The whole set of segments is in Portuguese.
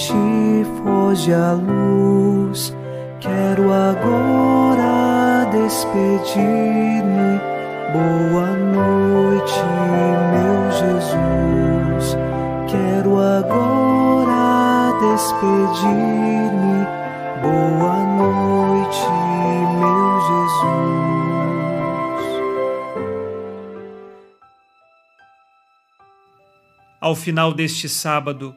Noite, foge a luz. Quero agora despedir-me. Boa noite, meu Jesus. Quero agora despedir-me. Boa noite, meu Jesus. Ao final deste sábado,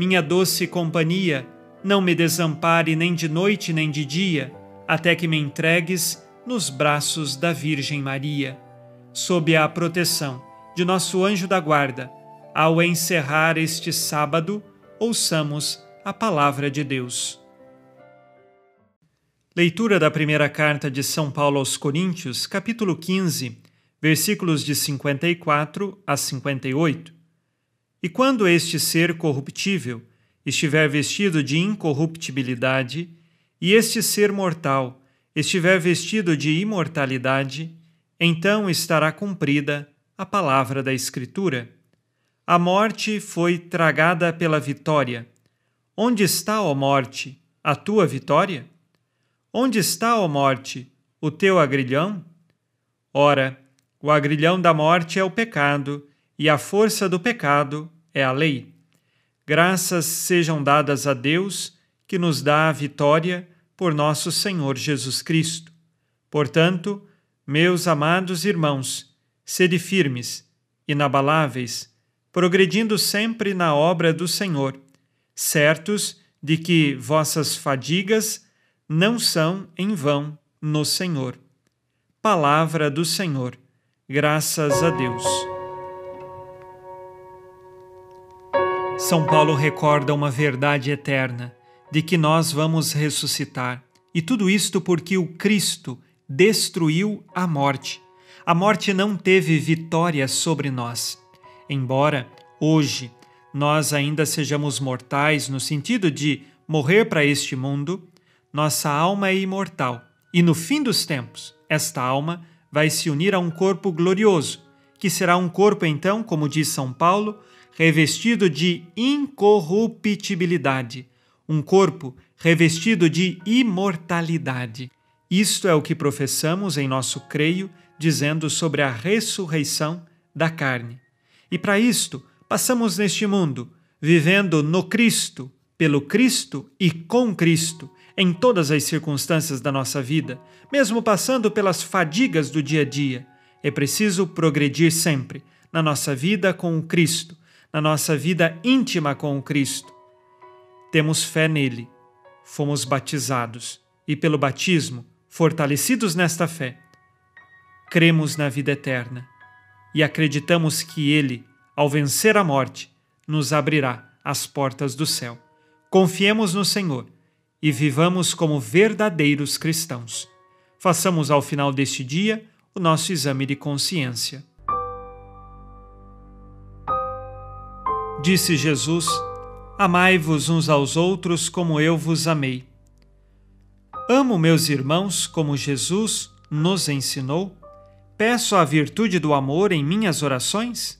minha doce companhia, não me desampare nem de noite nem de dia, até que me entregues nos braços da Virgem Maria. Sob a proteção de nosso anjo da guarda, ao encerrar este sábado, ouçamos a palavra de Deus. Leitura da primeira carta de São Paulo aos Coríntios, capítulo 15, versículos de 54 a 58. E quando este ser corruptível, estiver vestido de incorruptibilidade, e este ser mortal estiver vestido de imortalidade, então estará cumprida a palavra da Escritura. A morte foi tragada pela vitória. Onde está, ó morte, a tua vitória? Onde está, ó morte, o teu agrilhão? Ora, o agrilhão da morte é o pecado, e a força do pecado é a lei. Graças sejam dadas a Deus, que nos dá a vitória por nosso Senhor Jesus Cristo. Portanto, meus amados irmãos, sede firmes, inabaláveis, progredindo sempre na obra do Senhor, certos de que vossas fadigas não são em vão no Senhor. Palavra do Senhor. Graças a Deus. São Paulo recorda uma verdade eterna, de que nós vamos ressuscitar. E tudo isto porque o Cristo destruiu a morte. A morte não teve vitória sobre nós. Embora hoje nós ainda sejamos mortais no sentido de morrer para este mundo, nossa alma é imortal. E no fim dos tempos, esta alma vai se unir a um corpo glorioso, que será um corpo, então, como diz São Paulo, revestido de incorruptibilidade, um corpo revestido de imortalidade. Isto é o que professamos em nosso creio, dizendo sobre a ressurreição da carne. E para isto, passamos neste mundo, vivendo no Cristo, pelo Cristo e com Cristo, em todas as circunstâncias da nossa vida, mesmo passando pelas fadigas do dia a dia. É preciso progredir sempre na nossa vida com o Cristo, na nossa vida íntima com o Cristo. Temos fé nele, fomos batizados e, pelo batismo, fortalecidos nesta fé, cremos na vida eterna e acreditamos que ele, ao vencer a morte, nos abrirá as portas do céu. Confiemos no Senhor e vivamos como verdadeiros cristãos. Façamos ao final deste dia o nosso exame de consciência. Disse Jesus: Amai-vos uns aos outros como eu vos amei. Amo meus irmãos como Jesus nos ensinou? Peço a virtude do amor em minhas orações?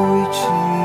痴